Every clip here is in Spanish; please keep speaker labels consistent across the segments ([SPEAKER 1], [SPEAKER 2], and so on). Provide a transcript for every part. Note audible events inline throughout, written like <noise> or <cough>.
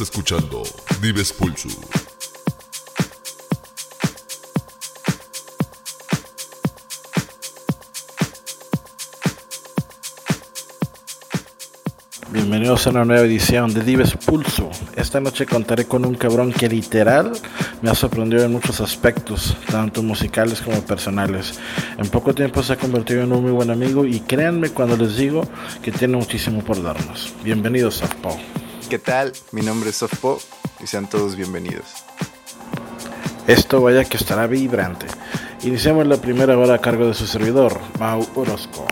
[SPEAKER 1] Escuchando Dives Pulso.
[SPEAKER 2] Bienvenidos a una nueva edición de Dives Pulso. Esta noche contaré con un cabrón que literal me ha sorprendido en muchos aspectos, tanto musicales como personales. En poco tiempo se ha convertido en un muy buen amigo y créanme cuando les digo que tiene muchísimo por darnos. Bienvenidos, Softpo.
[SPEAKER 3] ¿Qué tal? Mi nombre es Softpo y sean todos bienvenidos.
[SPEAKER 2] Esto vaya que estará vibrante. Iniciamos la primera hora a cargo de su servidor, Mau Orozco.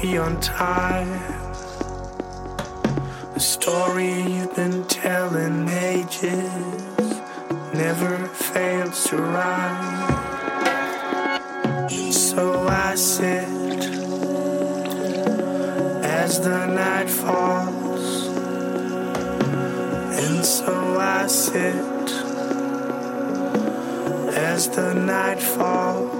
[SPEAKER 4] Beyond time. The story you've been telling ages never fails to rhyme. So I sit as the night falls. And so I sit as the night falls.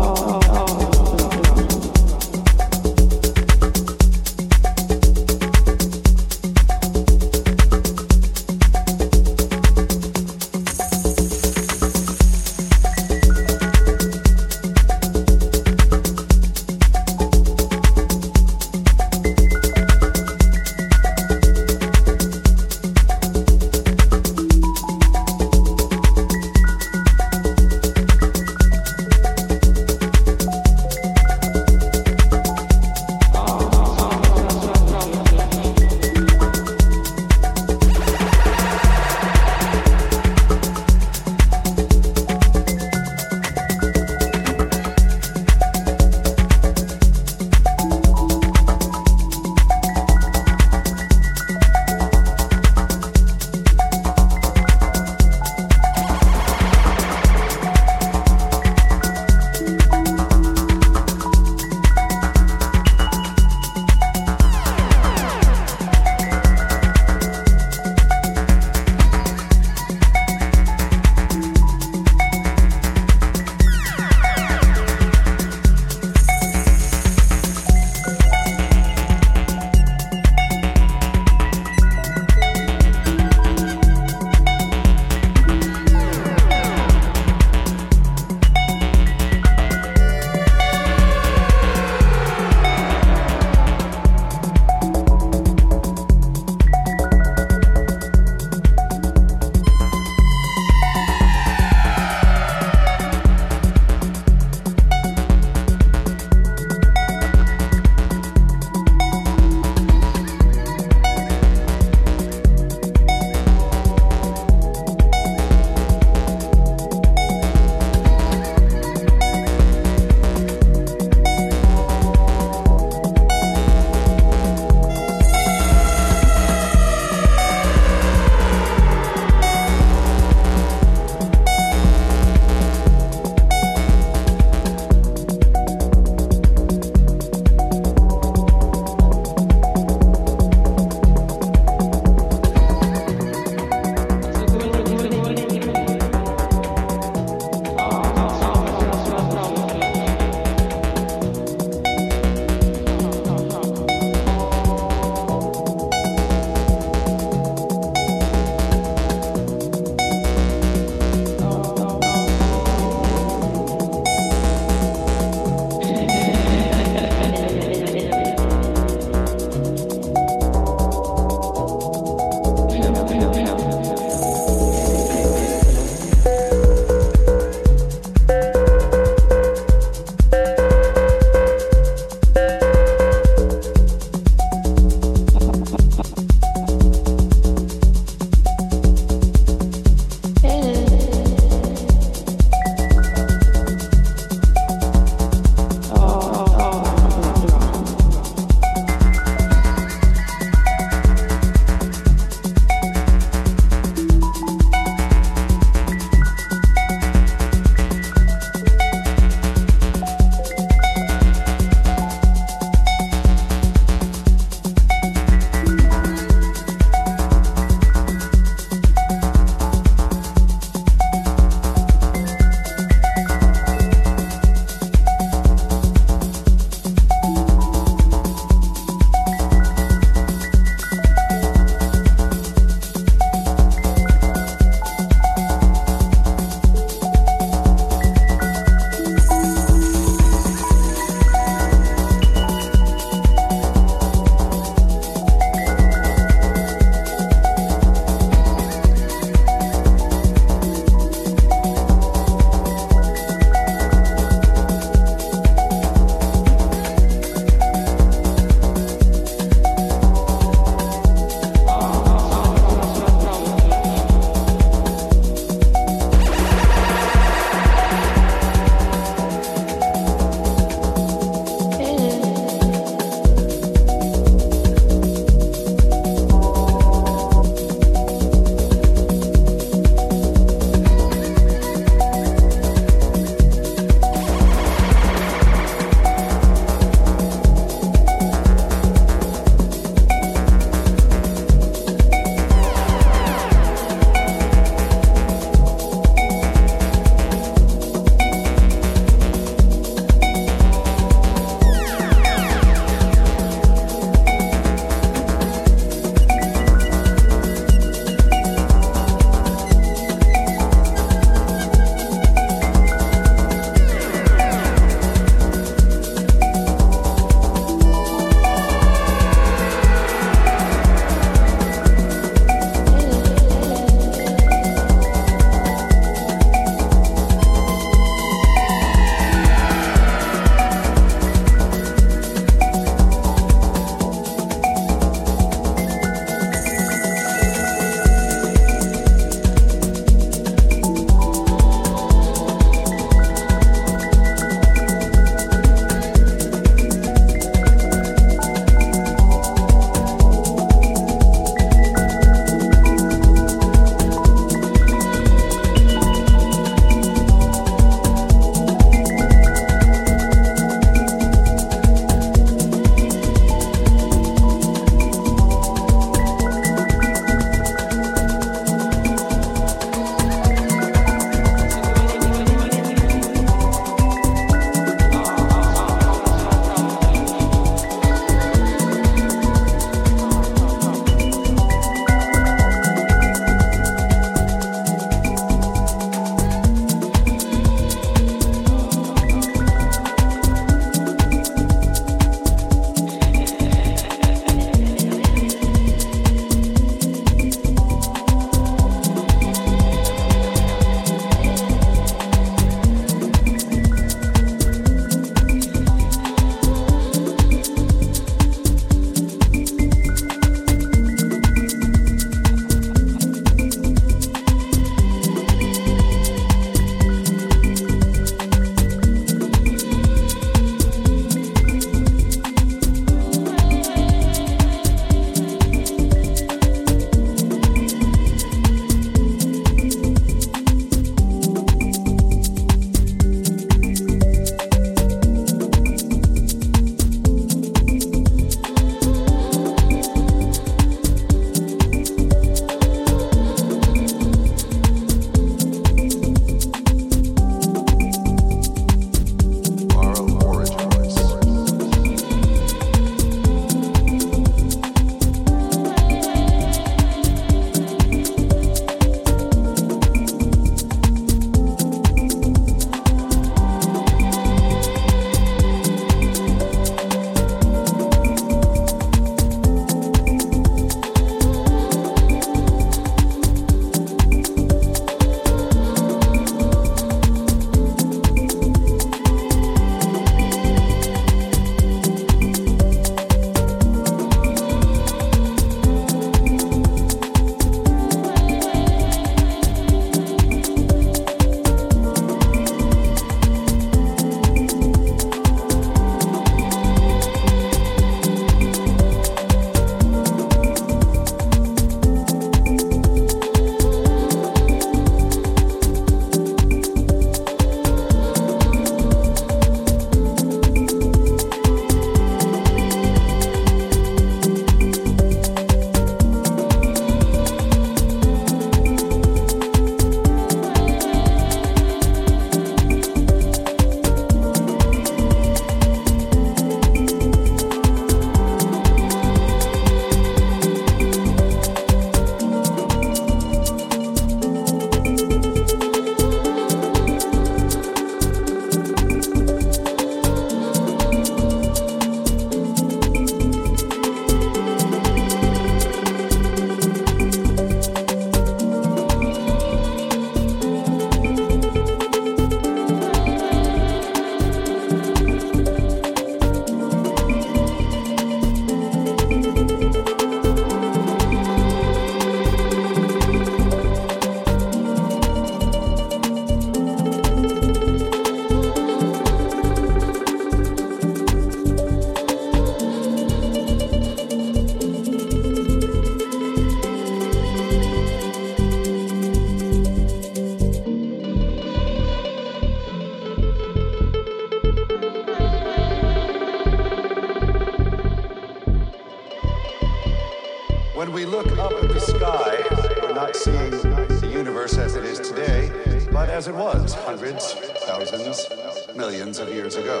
[SPEAKER 5] It was hundreds, thousands, millions of years ago.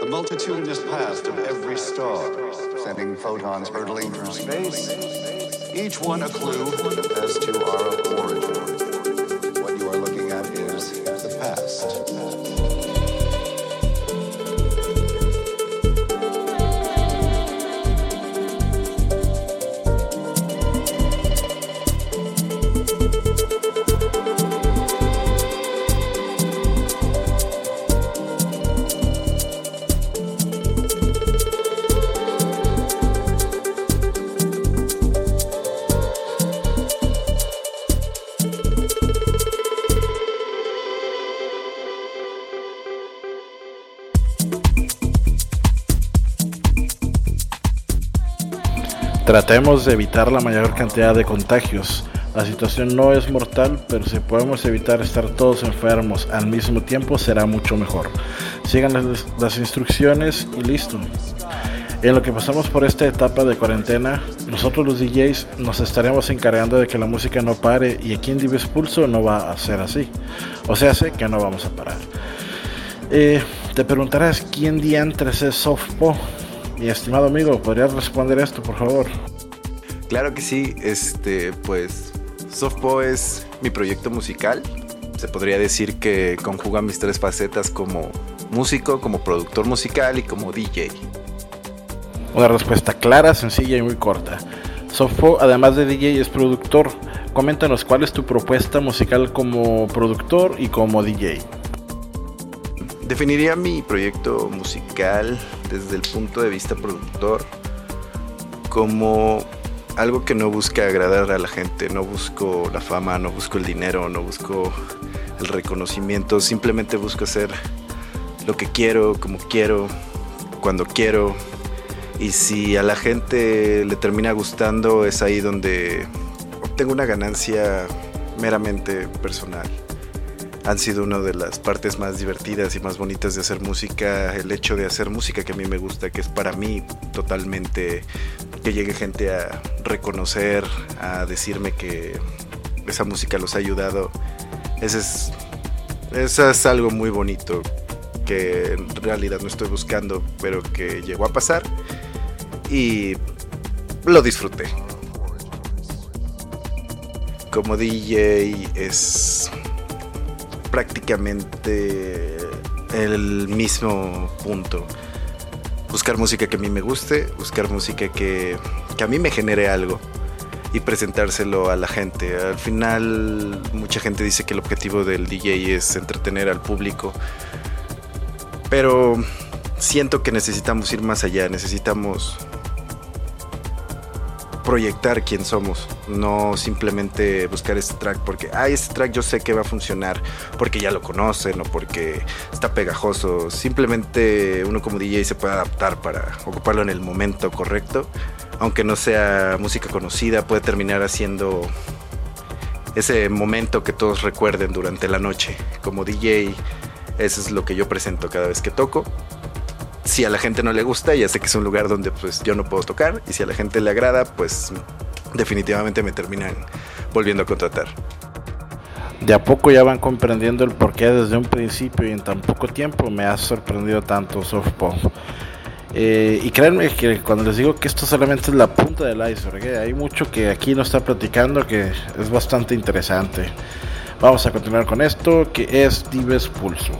[SPEAKER 5] The multitudinous past of every star, sending photons hurtling through space, each one a clue as to our
[SPEAKER 6] Tratemos de evitar la mayor cantidad de contagios. La situación no es mortal, pero si podemos evitar estar todos enfermos al mismo tiempo será mucho mejor. Sigan las, instrucciones y listo. En lo que pasamos por esta etapa de cuarentena, nosotros los DJs nos estaremos encargando de que la música no pare y aquí en Dives Pulso no va a ser así. O sea, sé que no vamos a parar. Eh, te preguntarás quién diantres es Softpo. Mi estimado amigo, ¿podrías responder esto, por favor?
[SPEAKER 3] Claro que sí, este, pues Softpo es mi proyecto musical. Se podría decir que conjuga mis tres facetas como músico, como productor musical y como DJ.
[SPEAKER 6] Una respuesta clara, sencilla y muy corta. Softpo, además de DJ, es productor. Coméntanos cuál es tu propuesta musical como productor y como DJ.
[SPEAKER 3] Definiría mi proyecto musical desde el punto de vista productor como algo que no busca agradar a la gente, no busco la fama, no busco el dinero, no busco el reconocimiento, simplemente busco hacer lo que quiero, como quiero, cuando quiero. Y si a la gente le termina gustando, es ahí donde obtengo una ganancia meramente personal han sido una de las partes más divertidas y más bonitas de hacer música, el hecho de hacer música que a mí me gusta, que es para mí totalmente que llegue gente a reconocer, a decirme que esa música los ha ayudado. Ese es, eso es algo muy bonito que en realidad no estoy buscando, pero que llegó a pasar y lo disfruté. Como DJ es prácticamente el mismo punto. Buscar música que a mí me guste, buscar música que, que a mí me genere algo y presentárselo a la gente. Al final mucha gente dice que el objetivo del DJ es entretener al público, pero siento que necesitamos ir más allá, necesitamos proyectar quién somos, no simplemente buscar este track porque, ah, este track yo sé que va a funcionar porque ya lo conocen o porque está pegajoso. Simplemente uno como DJ se puede adaptar para ocuparlo en el momento correcto, aunque no sea música conocida, puede terminar haciendo ese momento que todos recuerden durante la noche. Como DJ, eso es lo que yo presento cada vez que toco si a la gente no le gusta, ya sé que es un lugar donde pues yo no puedo tocar y si a la gente le agrada, pues definitivamente me terminan volviendo a contratar.
[SPEAKER 6] De a poco ya van comprendiendo el porqué desde un principio y en tan poco tiempo me ha sorprendido tanto Softpop. Eh, y créanme que cuando les digo que esto solamente es la punta del iceberg, eh, hay mucho que aquí no está platicando que es bastante interesante. Vamos a continuar con esto que es Dives Pulso.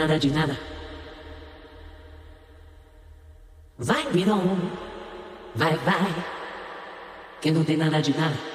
[SPEAKER 6] nada de nada. Vai, virão. Vai, vai.
[SPEAKER 7] Que
[SPEAKER 1] não tem nada de nada.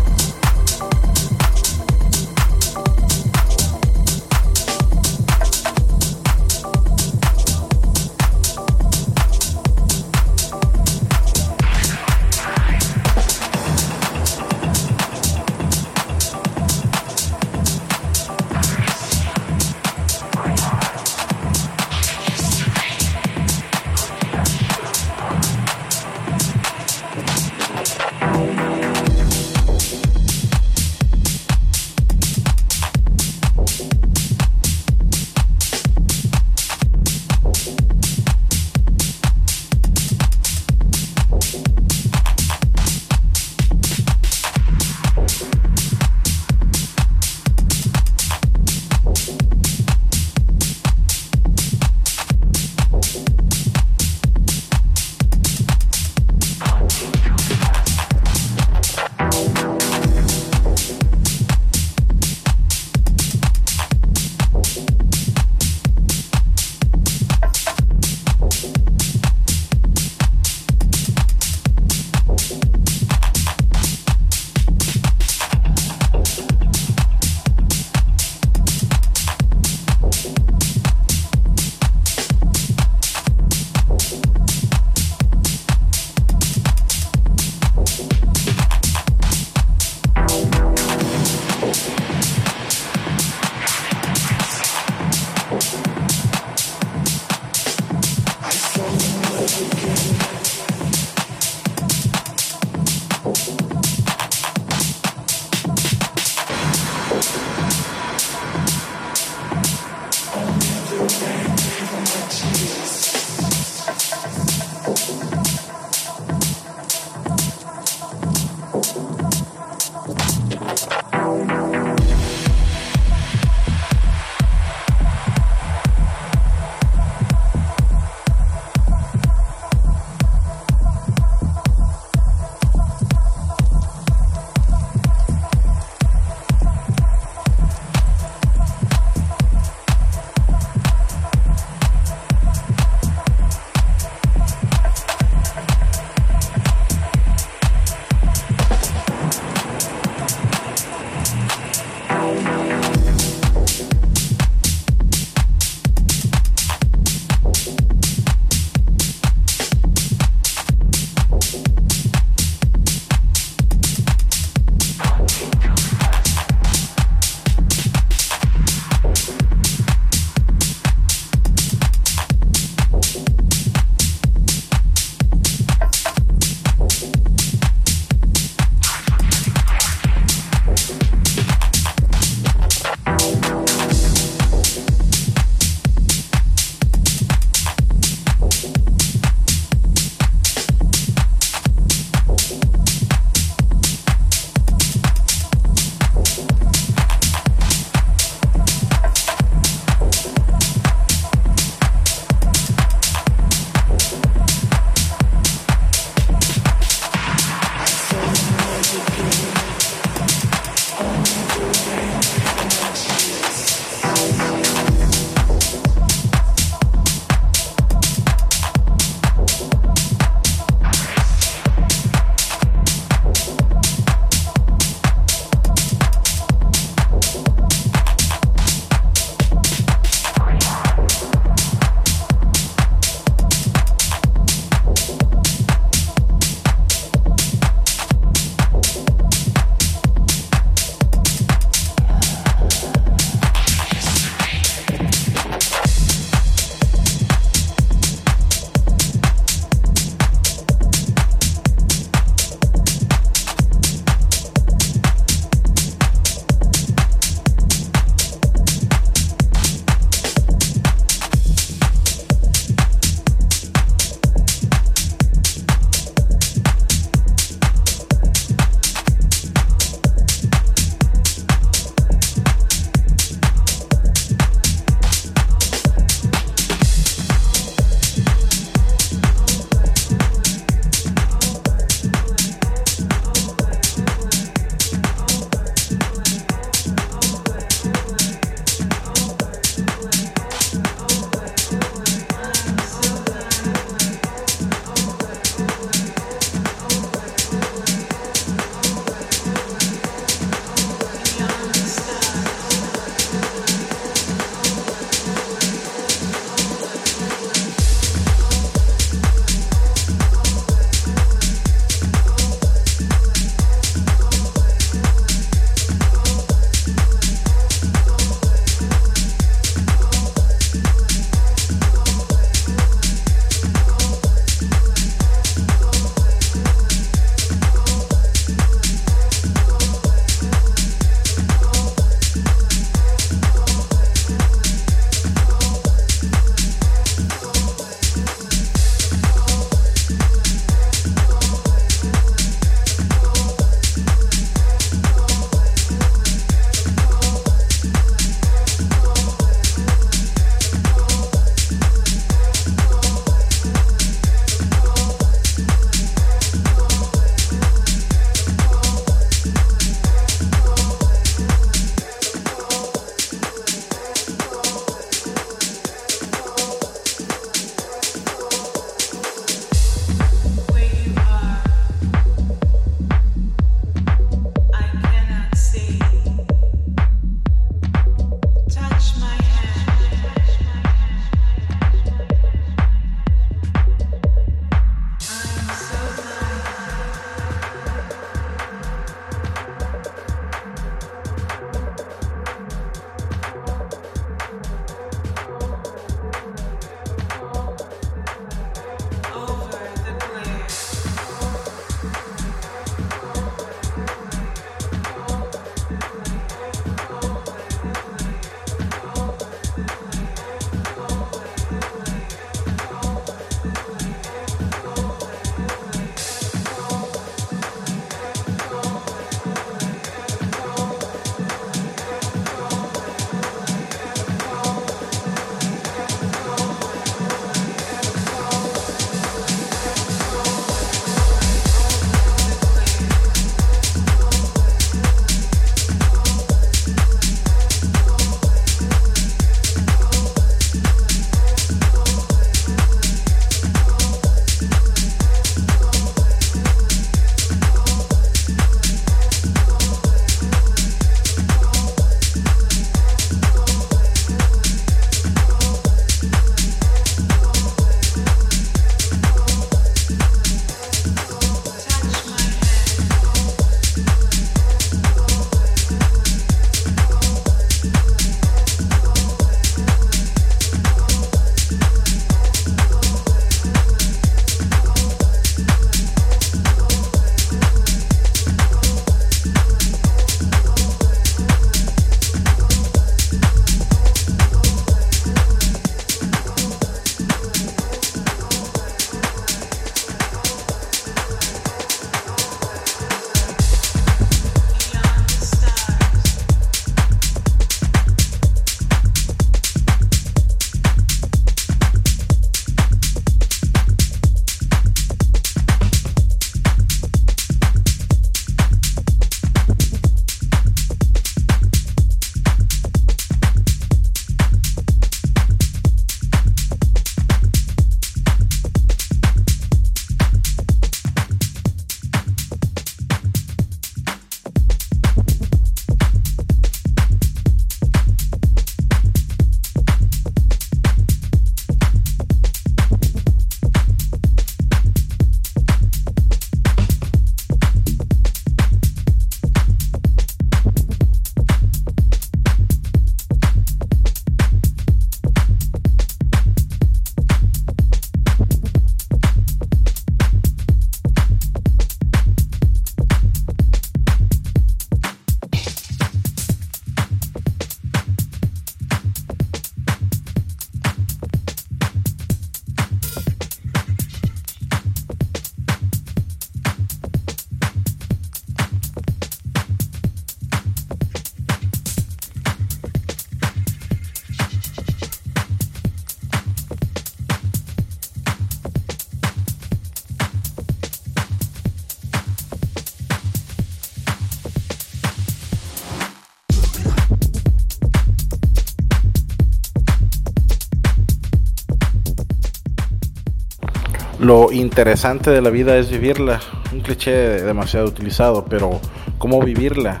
[SPEAKER 6] Lo interesante de la vida es vivirla. Un cliché demasiado utilizado, pero ¿cómo vivirla?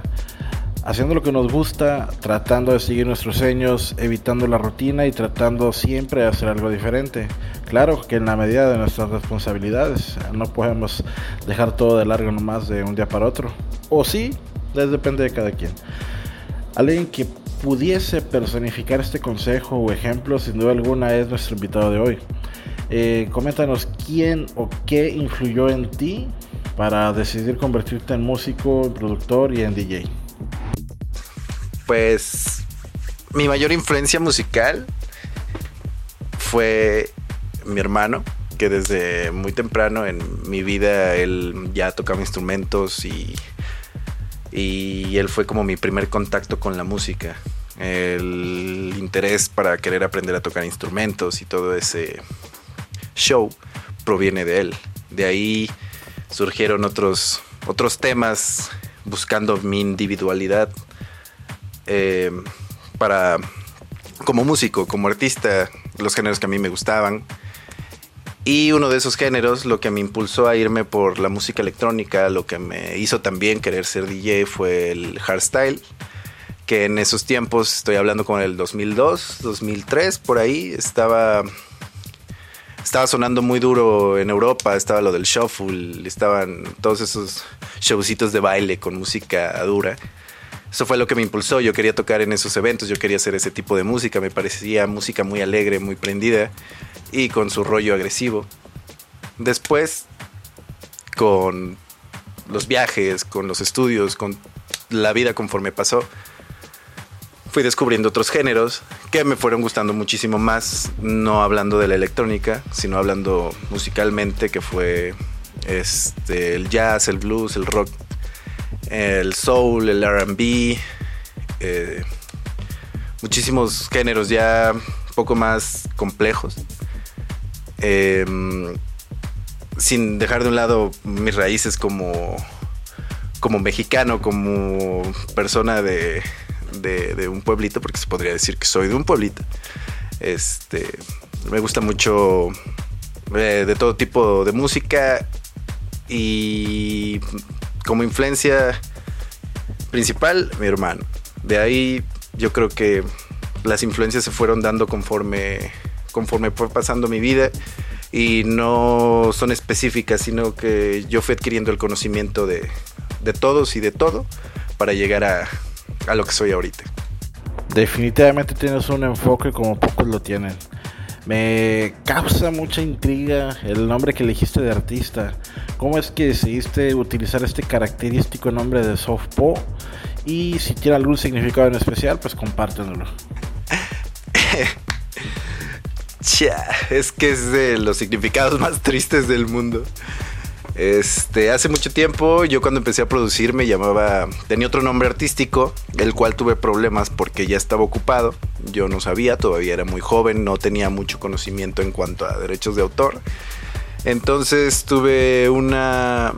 [SPEAKER 6] Haciendo lo que nos gusta, tratando de seguir nuestros sueños, evitando la rutina y tratando siempre de hacer algo diferente. Claro que en la medida de nuestras responsabilidades, no podemos dejar todo de largo nomás de un día para otro. O sí, depende de cada quien. Alguien que pudiese personificar este consejo o ejemplo, sin duda alguna, es nuestro invitado de hoy. Eh, coméntanos quién o qué influyó en ti para decidir convertirte en músico, productor y en DJ.
[SPEAKER 3] Pues mi mayor influencia musical fue mi hermano, que desde muy temprano en mi vida él ya tocaba instrumentos y, y él fue como mi primer contacto con la música. El interés para querer aprender a tocar instrumentos y todo ese show proviene de él. De ahí surgieron otros, otros temas buscando mi individualidad eh, para como músico, como artista, los géneros que a mí me gustaban. Y uno de esos géneros, lo que me impulsó a irme por la música electrónica, lo que me hizo también querer ser DJ fue el hardstyle, que en esos tiempos, estoy hablando con el 2002, 2003, por ahí, estaba estaba sonando muy duro en Europa, estaba lo del shuffle, estaban todos esos showcitos de baile con música dura. Eso fue lo que me impulsó, yo quería tocar en esos eventos, yo quería hacer ese tipo de música, me parecía música muy alegre, muy prendida y con su rollo agresivo. Después, con los viajes, con los estudios, con la vida conforme pasó, fui descubriendo otros géneros que me fueron gustando muchísimo más, no hablando de la electrónica, sino hablando musicalmente, que fue este, el jazz, el blues, el rock, el soul, el RB, eh, muchísimos géneros ya un poco más complejos. Em, sin dejar de un lado mis raíces como, como mexicano, como persona de, de, un pueblito, porque se podría decir que soy de un pueblito. Este, me gusta mucho eh, de todo tipo de música y como influencia principal, mi hermano. De ahí yo creo que las influencias se fueron dando conforme, conforme fue pasando mi vida y no son específicas, sino que yo fui adquiriendo el conocimiento de, de todos y de todo para llegar a, a lo que soy ahorita.
[SPEAKER 6] Definitivamente tienes un enfoque como pocos lo tienen. Me causa mucha intriga el nombre que elegiste de artista. ¿Cómo es que decidiste utilizar este característico nombre de Softpo? Y si tiene algún significado en especial, pues compártenlo. <laughs>
[SPEAKER 3] es que es de los significados más tristes del mundo. Este, hace mucho tiempo, yo cuando empecé a producir me llamaba, tenía otro nombre artístico, el cual tuve problemas porque ya estaba ocupado. Yo no sabía, todavía era muy joven, no tenía mucho conocimiento en cuanto a derechos de autor. Entonces tuve una,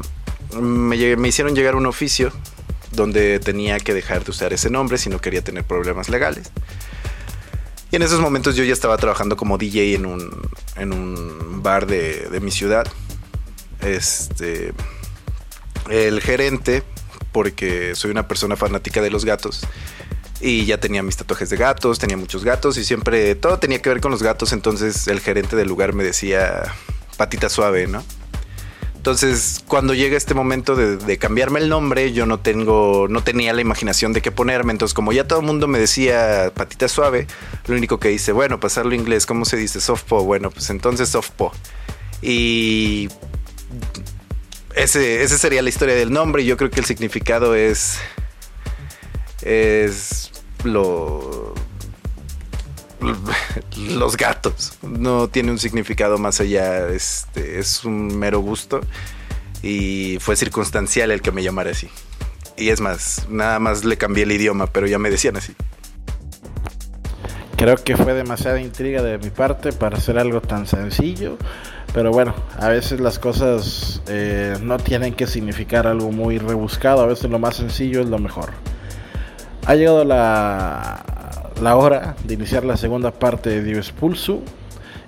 [SPEAKER 3] me, me hicieron llegar un oficio donde tenía que dejar de usar ese nombre si no quería tener problemas legales. Y en esos momentos yo ya estaba trabajando como DJ en un, en un bar de, de mi ciudad este, el gerente, porque soy una persona fanática de los gatos, y ya tenía mis tatuajes de gatos, tenía muchos gatos y siempre todo tenía que ver con los gatos, entonces el gerente del lugar me decía patita suave, ¿no? Entonces, cuando llega este momento de, cambiarme el nombre, yo no tengo, no tenía la imaginación de qué ponerme. Entonces, como ya todo el mundo me decía patita suave, lo único que hice, bueno, pasarlo inglés, ¿cómo se dice? Softpo. Bueno, pues entonces softpo. Y ese, esa sería la historia del nombre. Yo creo que el significado es. Es. Lo. Los gatos. No tiene un significado más allá. Este, es un mero gusto. Y fue circunstancial el que me llamara así. Y es más, nada más le cambié el idioma, pero ya me decían así.
[SPEAKER 6] Creo que fue demasiada intriga de mi parte para hacer algo tan sencillo. Pero bueno, a veces las cosas eh, no tienen que significar algo muy rebuscado. A veces lo más sencillo es lo mejor. Ha llegado la, hora de iniciar la segunda parte de Dios Pulso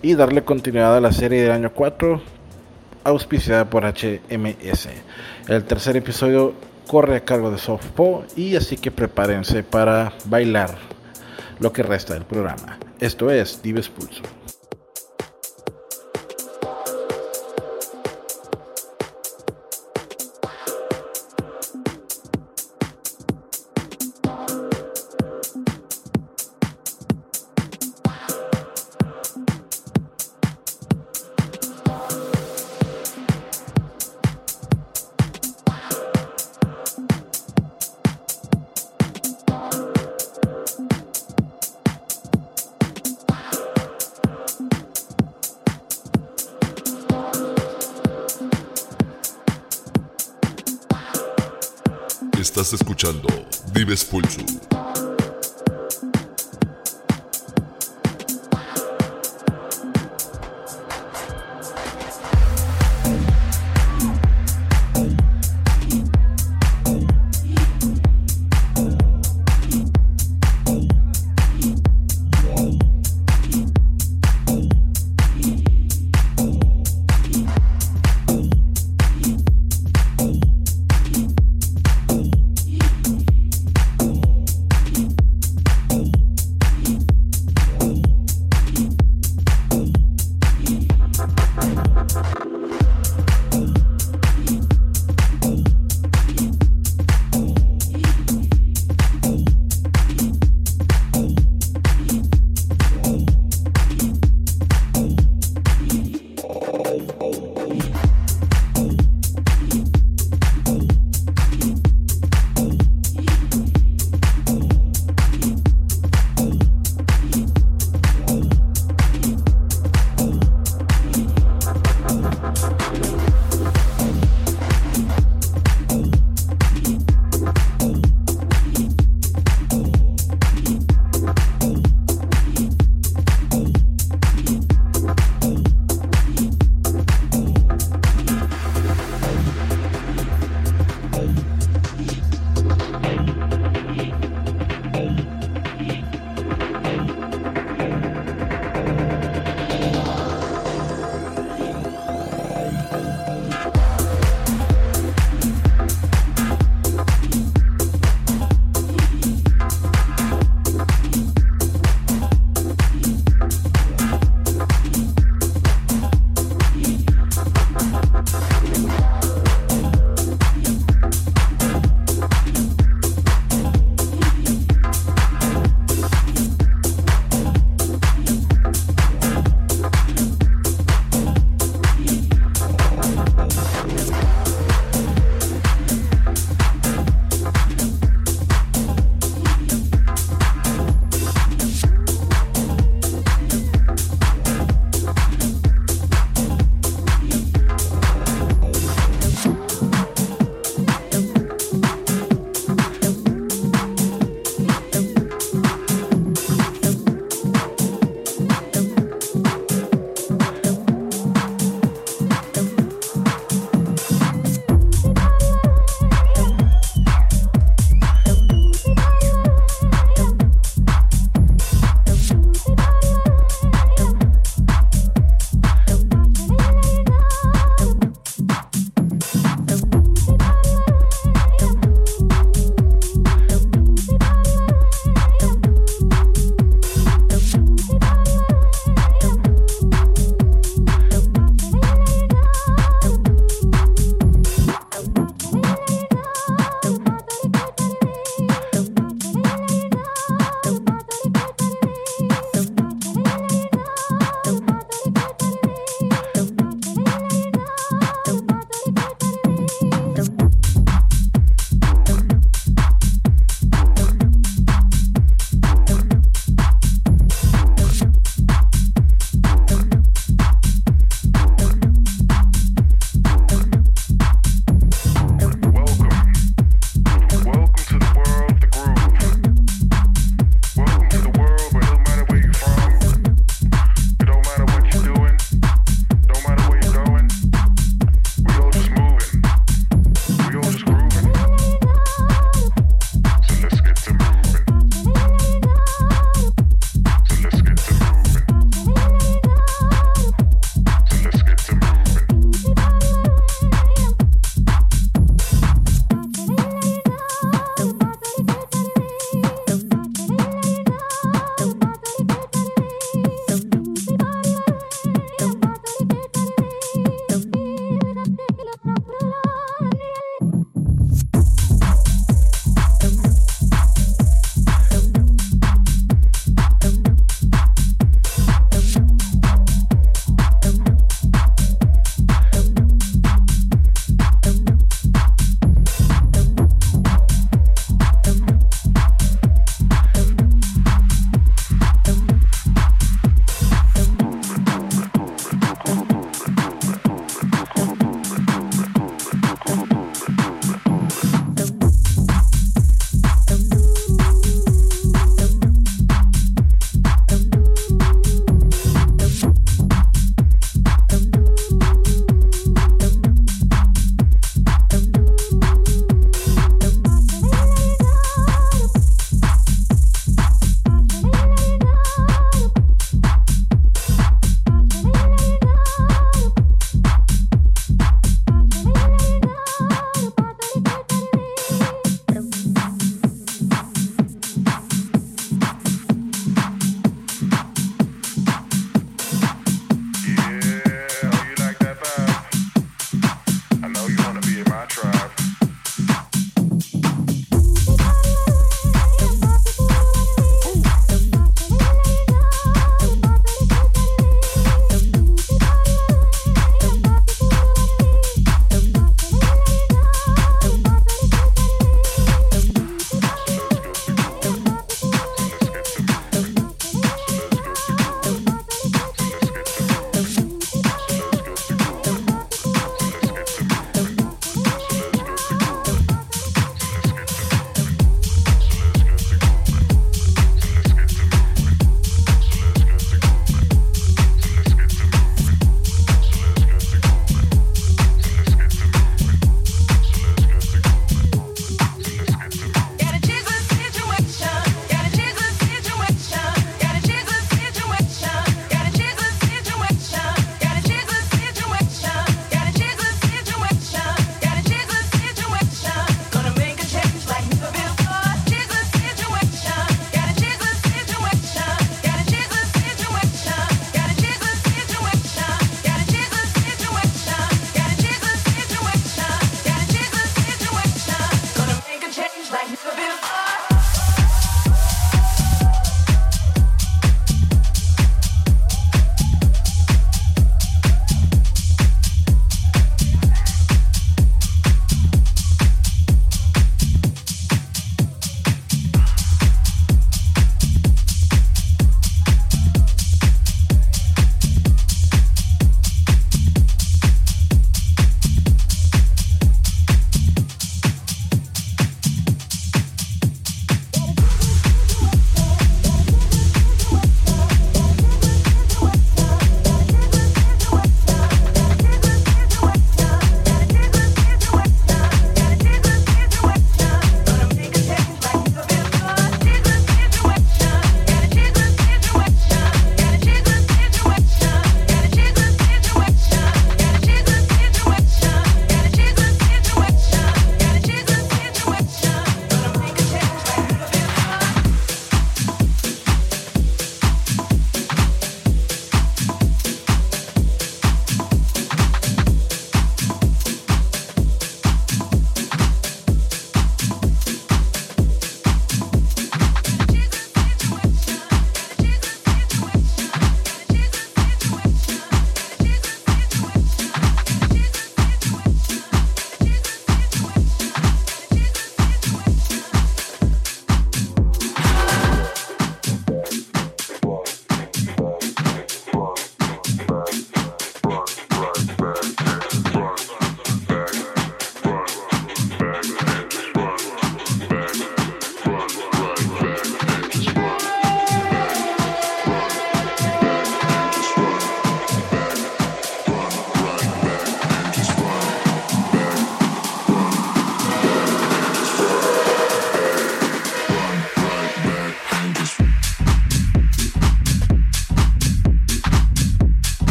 [SPEAKER 6] y darle continuidad a la serie del año 4 auspiciada por HMS. El tercer episodio corre a cargo de Softpo y así que prepárense para bailar lo que resta del programa.
[SPEAKER 8] Esto es Dives Pulso.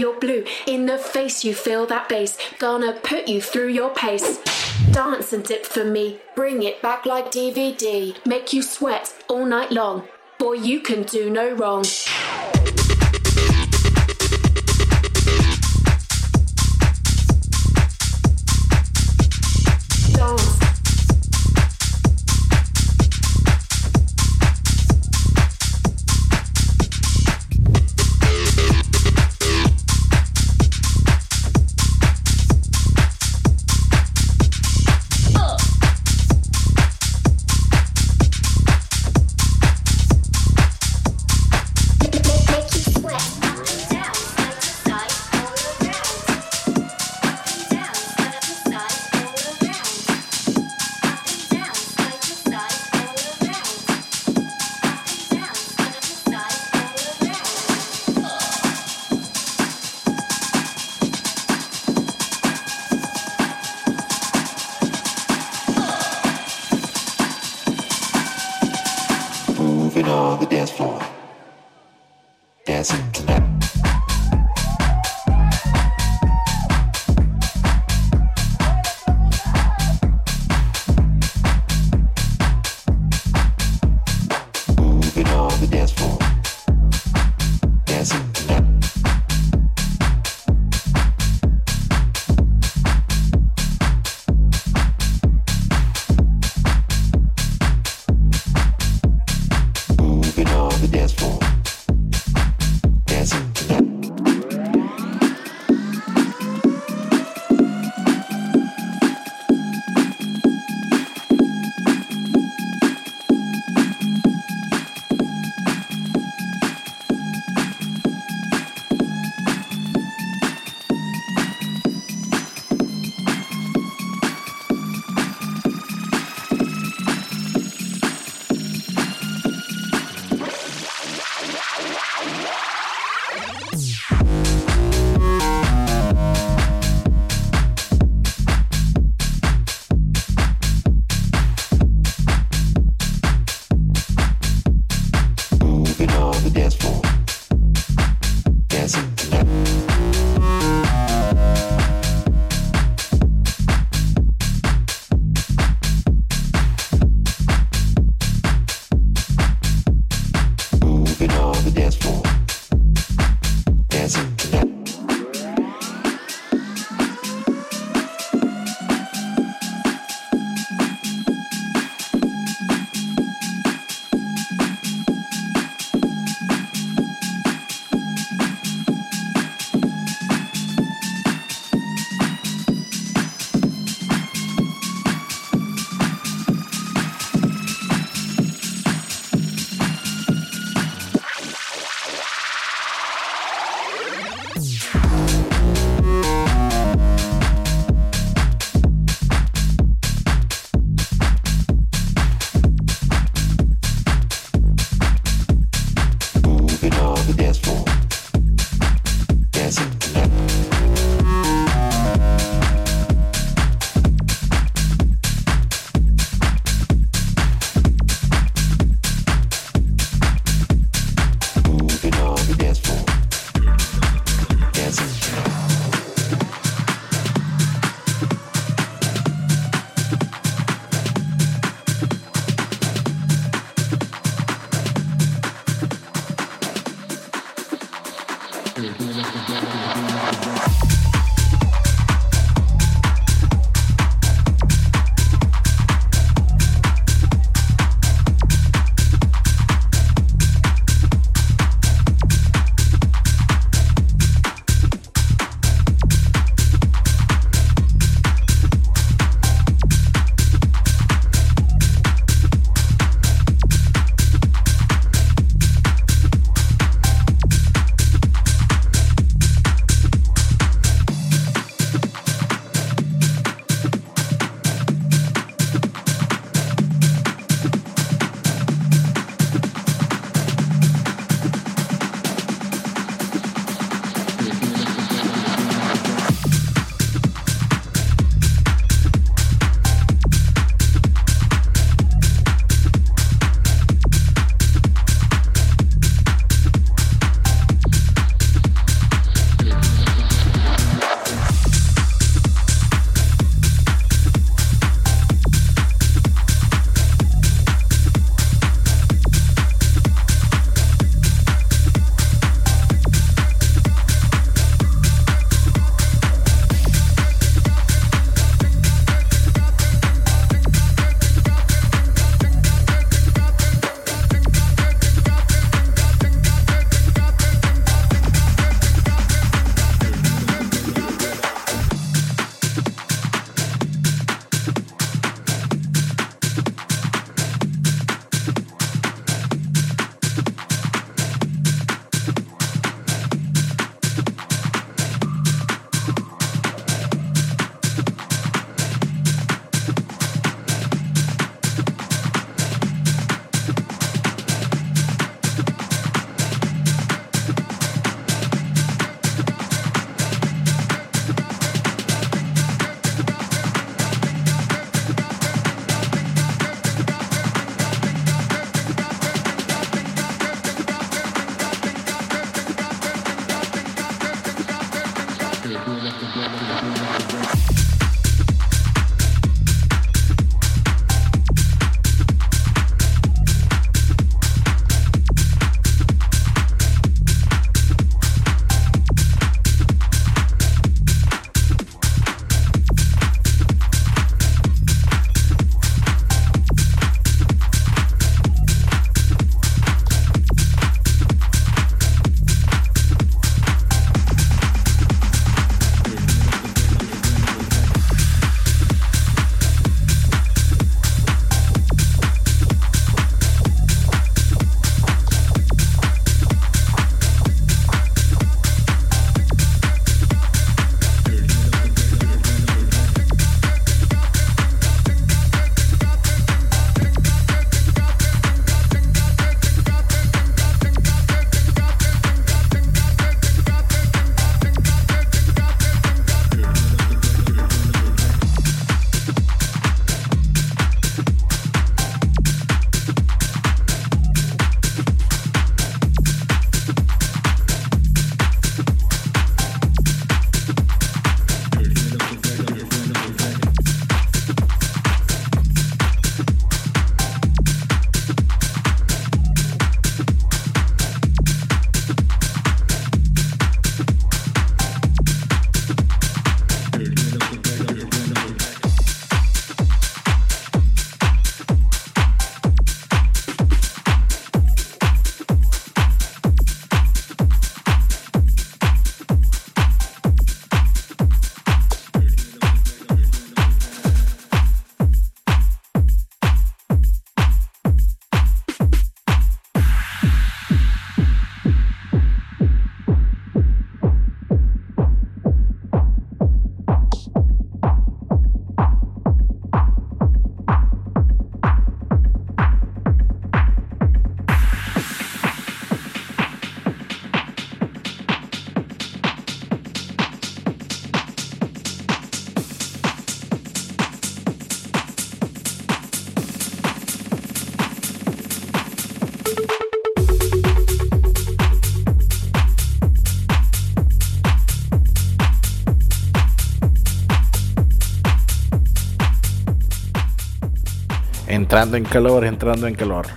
[SPEAKER 8] You're blue. In the face, you feel that bass. Gonna put you through your pace. Dance and dip for me. Bring it back like DVD. Make you sweat all night long. Boy, you can do no wrong.
[SPEAKER 6] Entrando en calor, entrando en calor.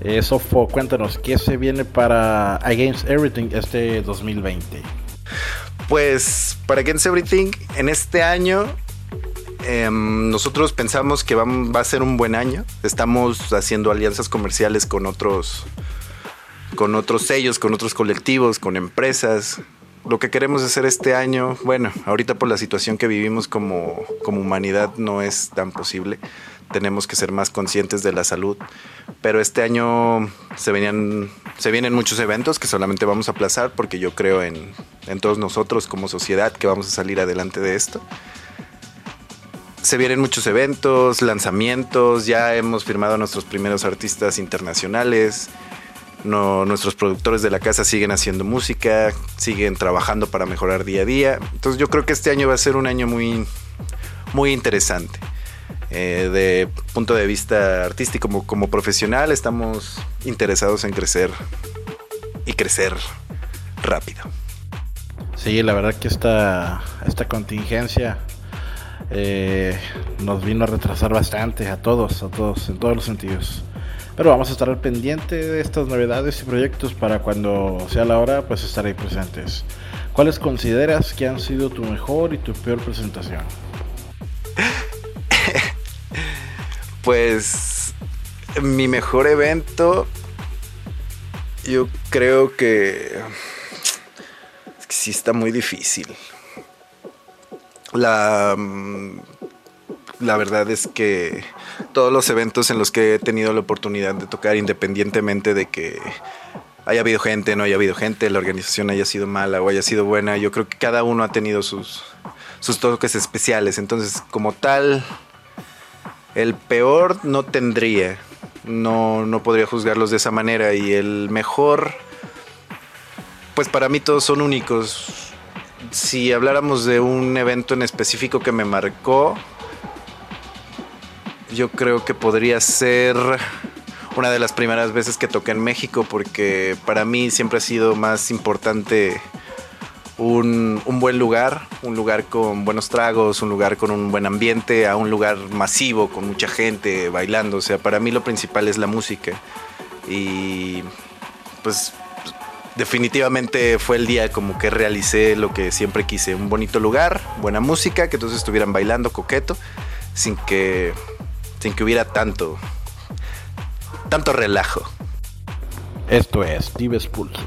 [SPEAKER 6] Eh, Sofo, cuéntanos, ¿qué se viene para Against Everything este 2020?
[SPEAKER 3] Pues para Against Everything, en este año em, nosotros pensamos que va, a ser un buen año. Estamos haciendo alianzas comerciales con otros, con otros sellos, con otros colectivos, con empresas. Lo que queremos hacer este año, bueno, ahorita por la situación que vivimos como, como humanidad no es tan posible tenemos que ser más conscientes de la salud. Pero este año se, venían, se vienen muchos eventos que solamente vamos a aplazar porque yo creo en, en todos nosotros como sociedad que vamos a salir adelante de esto. Se vienen muchos eventos, lanzamientos, ya hemos firmado a nuestros primeros artistas internacionales. Nuestros productores de la casa siguen haciendo música, siguen trabajando para mejorar día a día. Entonces yo creo que este año va a ser un año muy, muy interesante. Eh, de punto de vista artístico como, como profesional estamos interesados en crecer y crecer rápido.
[SPEAKER 6] Sí, la verdad que esta, esta contingencia eh, nos vino a retrasar bastante a todos, a todos, en todos los sentidos. Pero vamos a estar al pendiente de estas novedades y proyectos para cuando sea la hora, pues estaré presentes. ¿Cuáles consideras que han sido tu mejor y tu peor presentación? <laughs>
[SPEAKER 3] Pues mi mejor evento, yo creo que, sí está muy difícil. La, mm, la verdad es que todos los eventos en los que he tenido la oportunidad de tocar, independientemente de que haya habido gente, no haya habido gente, la organización haya sido mala o haya sido buena, yo creo que cada uno ha tenido sus, sus toques especiales. Entonces, como tal, el peor no tendría. No, no podría juzgarlos de esa manera. Y el mejor, pues para mí todos son únicos. Si habláramos de un evento en específico que me marcó, yo creo que podría ser una de las primeras veces que toqué en México, porque para mí siempre ha sido más importante un, buen lugar, un lugar con buenos tragos, un lugar con un buen ambiente, a un lugar masivo, con mucha gente bailando. O sea, para mí lo principal es la música. Y pues definitivamente fue el día como que realicé lo que siempre quise. Un bonito lugar, buena música, que todos estuvieran bailando coqueto, sin que, sin que hubiera tanto, tanto relajo.
[SPEAKER 6] Esto es Dives Pulso.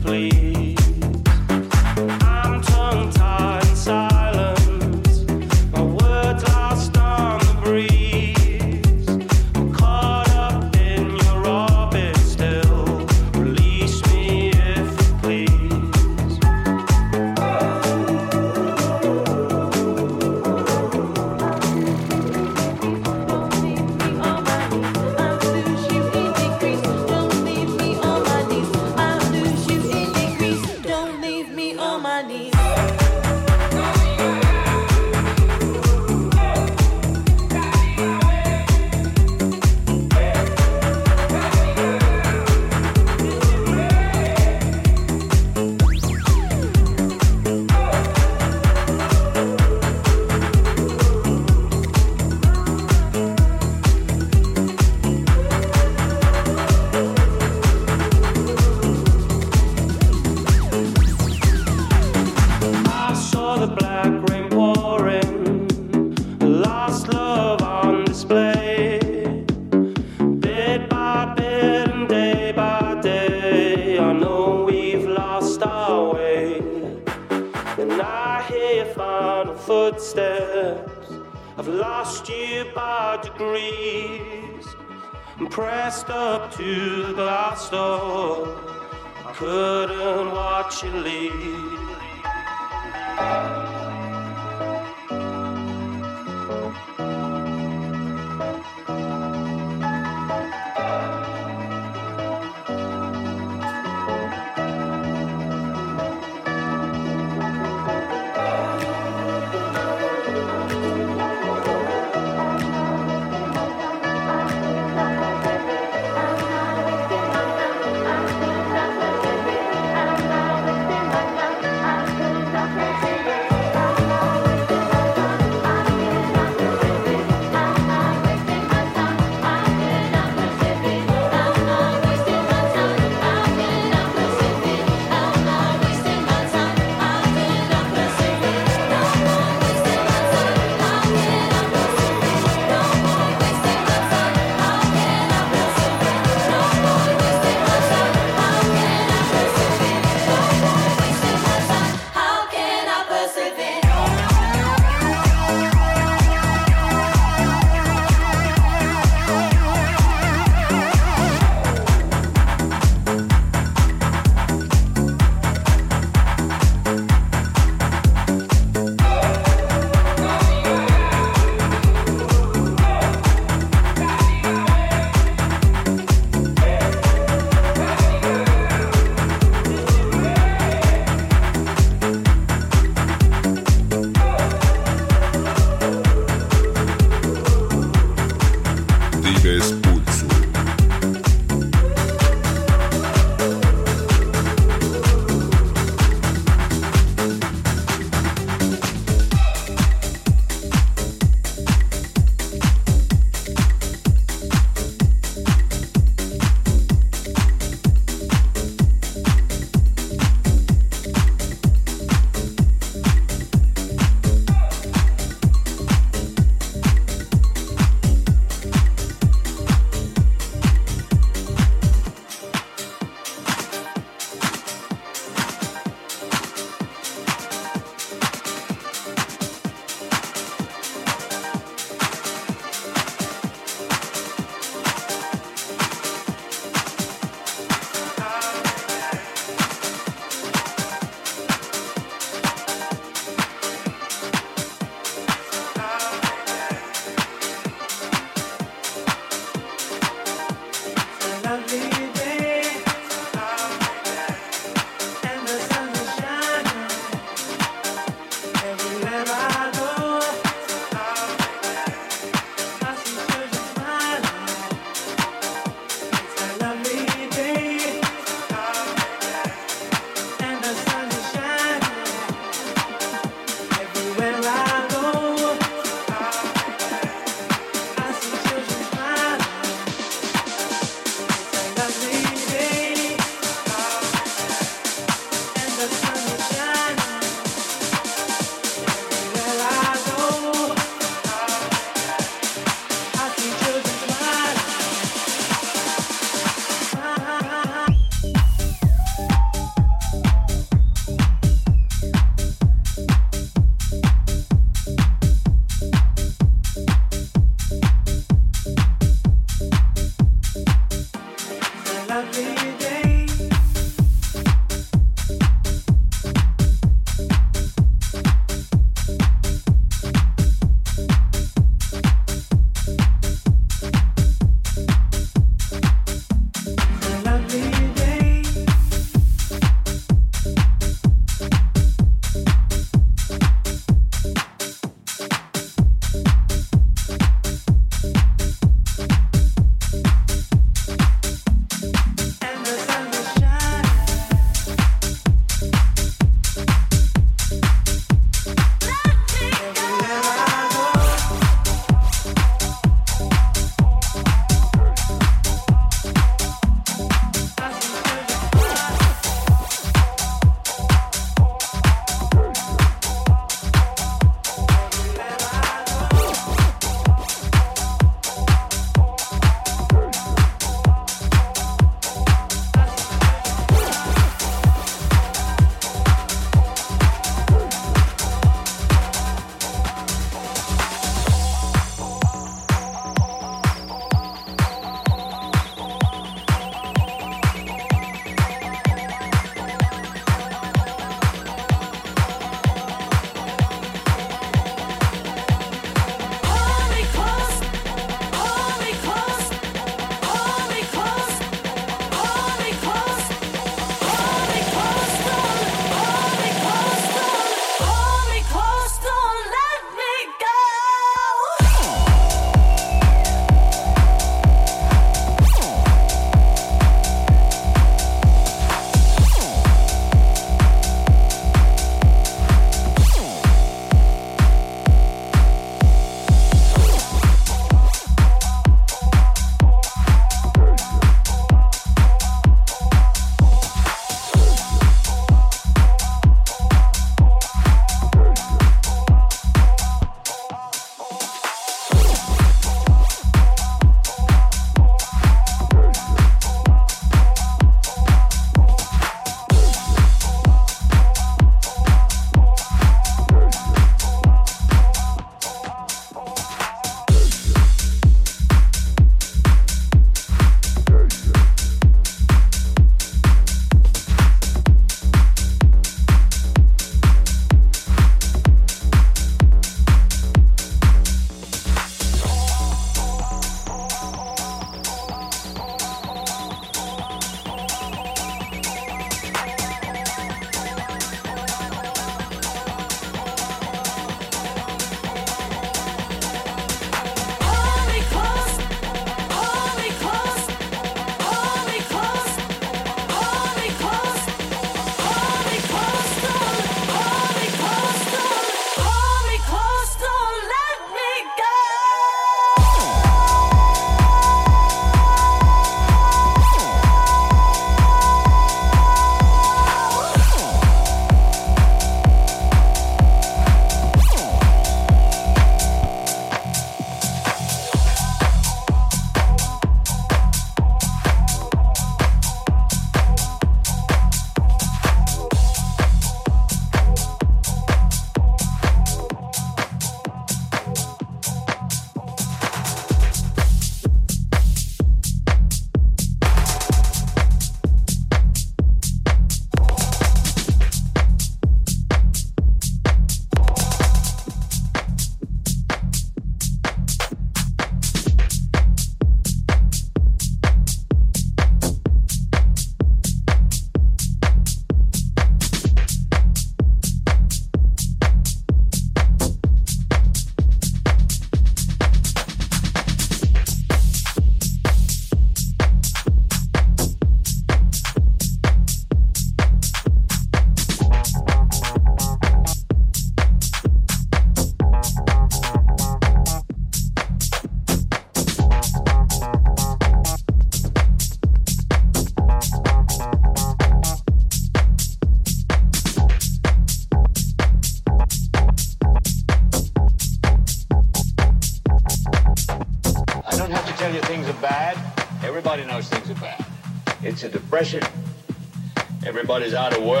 [SPEAKER 9] Everybody's out of work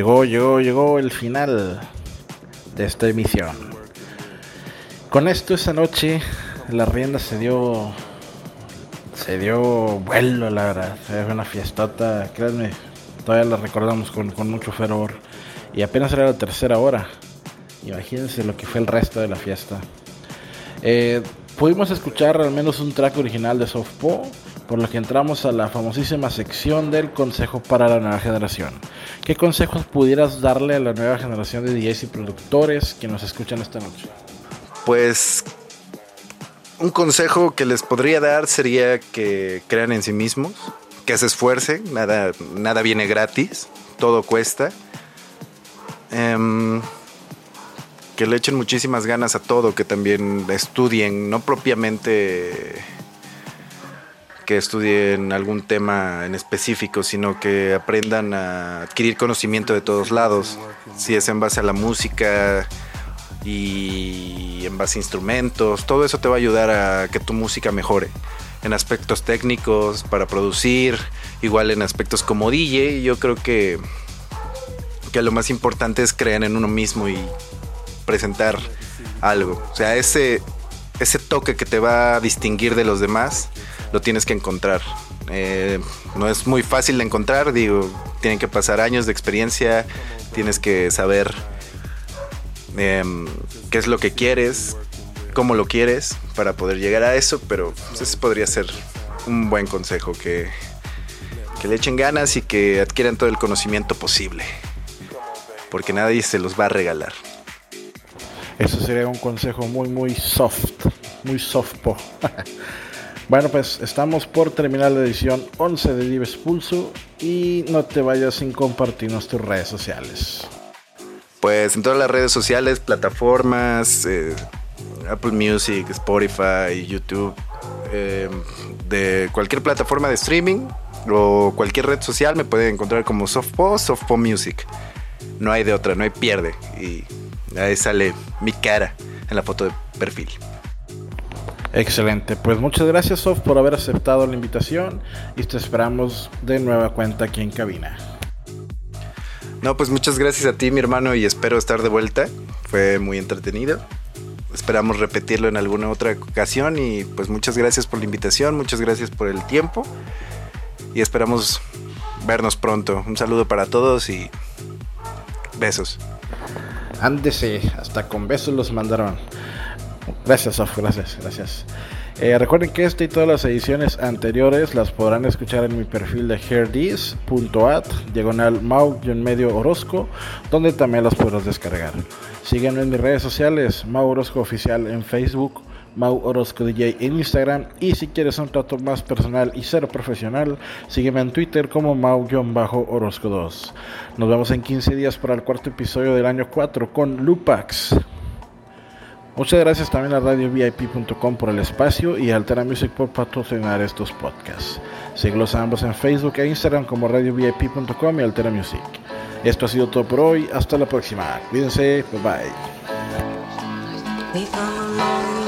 [SPEAKER 6] Llegó, llegó, llegó el final de esta emisión. Con esto esa noche la rienda se dio se dio vuelo, la verdad. Fue una fiestota, créanme, todavía la recordamos con, mucho fervor. Y apenas era la tercera hora. Imagínense lo que fue el resto de la fiesta. Eh, pudimos escuchar al menos un track original de Soft Po, por lo que entramos a la famosísima sección del consejo para la nueva generación. ¿Qué consejos pudieras darle a la nueva generación de DJs y productores que nos escuchan esta noche?
[SPEAKER 3] Pues un consejo que les podría dar sería que crean en sí mismos, que se esfuercen, nada, nada viene gratis, todo cuesta. Em, que le echen muchísimas ganas a todo, que también estudien, no propiamente que estudien algún tema en específico, sino que aprendan a adquirir conocimiento de todos lados, si es en base a la música y en base a instrumentos, todo eso te va a ayudar a que tu música mejore. en aspectos técnicos, para producir, igual en aspectos como DJ. Yo creo que, que lo más importante es creer en uno mismo y presentar algo. O sea, ese, ese toque que te va a distinguir de los demás, lo tienes que encontrar. Eh, no es muy fácil de encontrar, digo, tienen que pasar años de experiencia, tienes que saber em, qué es lo que quieres, cómo lo quieres para poder llegar a eso, pero pues, ese podría ser un buen consejo, que, que le echen ganas y que adquieran todo el conocimiento posible, porque nadie se los va a regalar.
[SPEAKER 6] Eso sería un consejo muy, muy soft, muy soft po. <laughs> bueno, pues estamos por terminar la edición 11 de Dives Pulso y no te vayas sin compartirnos tus redes sociales.
[SPEAKER 3] Pues en todas las redes sociales, plataformas, eh, Apple Music, Spotify, YouTube, eh, de cualquier plataforma de streaming o cualquier red social me pueden encontrar como Softpo, Softpo Music. No hay de otra, no hay pierde. Y ahí sale mi cara en la foto de perfil.
[SPEAKER 6] Excelente, pues muchas gracias Soft por haber aceptado la invitación y te esperamos de nueva cuenta aquí en cabina.
[SPEAKER 3] No, pues muchas gracias a ti mi hermano y espero estar de vuelta. Fue muy entretenido. Esperamos repetirlo en alguna otra ocasión y pues muchas gracias por la invitación, muchas gracias por el tiempo y esperamos vernos pronto. Un saludo para todos y besos.
[SPEAKER 6] Ándese, hasta con besos los mandaron. Gracias, Sof, gracias, gracias. Eh, recuerden que esta y todas las ediciones anteriores las podrán escuchar en mi perfil de hearthis.at, diagonal mau-medio Orozco, donde también las podrás descargar. Síganme en mis redes sociales, Mau Orozco Oficial en Facebook, Mau Orozco DJ en Instagram y si quieres un trato más personal y ser profesional, sígueme en Twitter como Mau-Orozco 2. Nos vemos en 15 días para el cuarto episodio del año 4 con Lupax. Muchas gracias también a RadioVIP.com por el espacio y a Altera Music por patrocinar estos podcasts. Síguelos a ambos en Facebook e Instagram como RadioVIP.com y Altera Music. Esto ha sido todo por hoy. Hasta la próxima. Cuídense. Bye bye.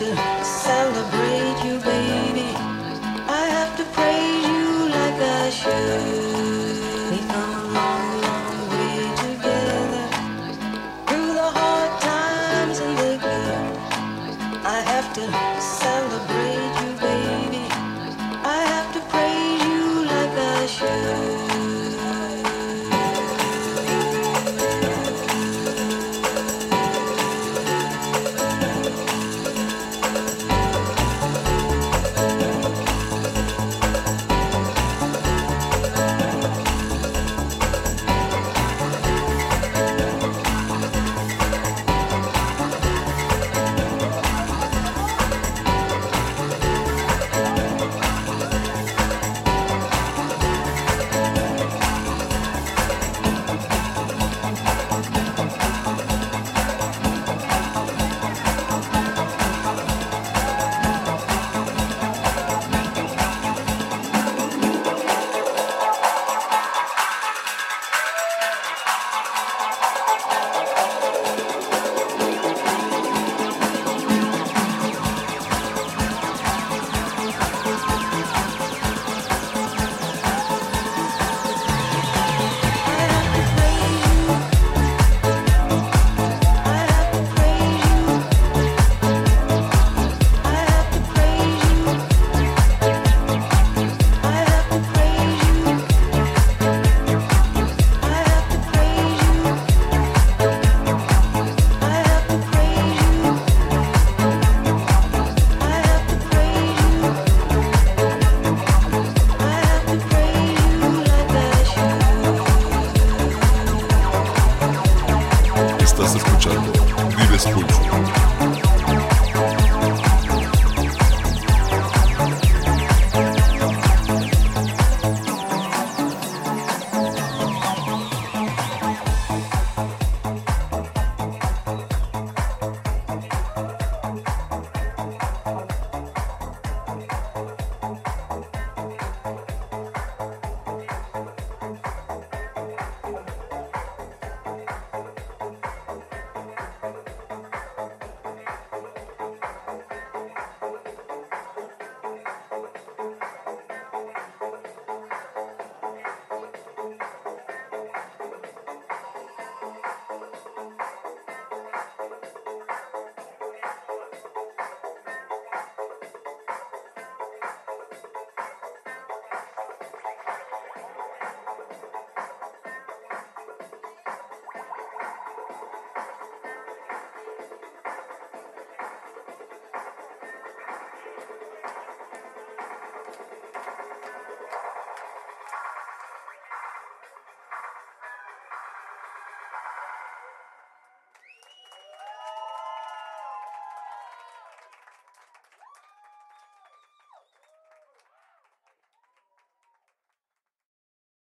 [SPEAKER 2] doctor.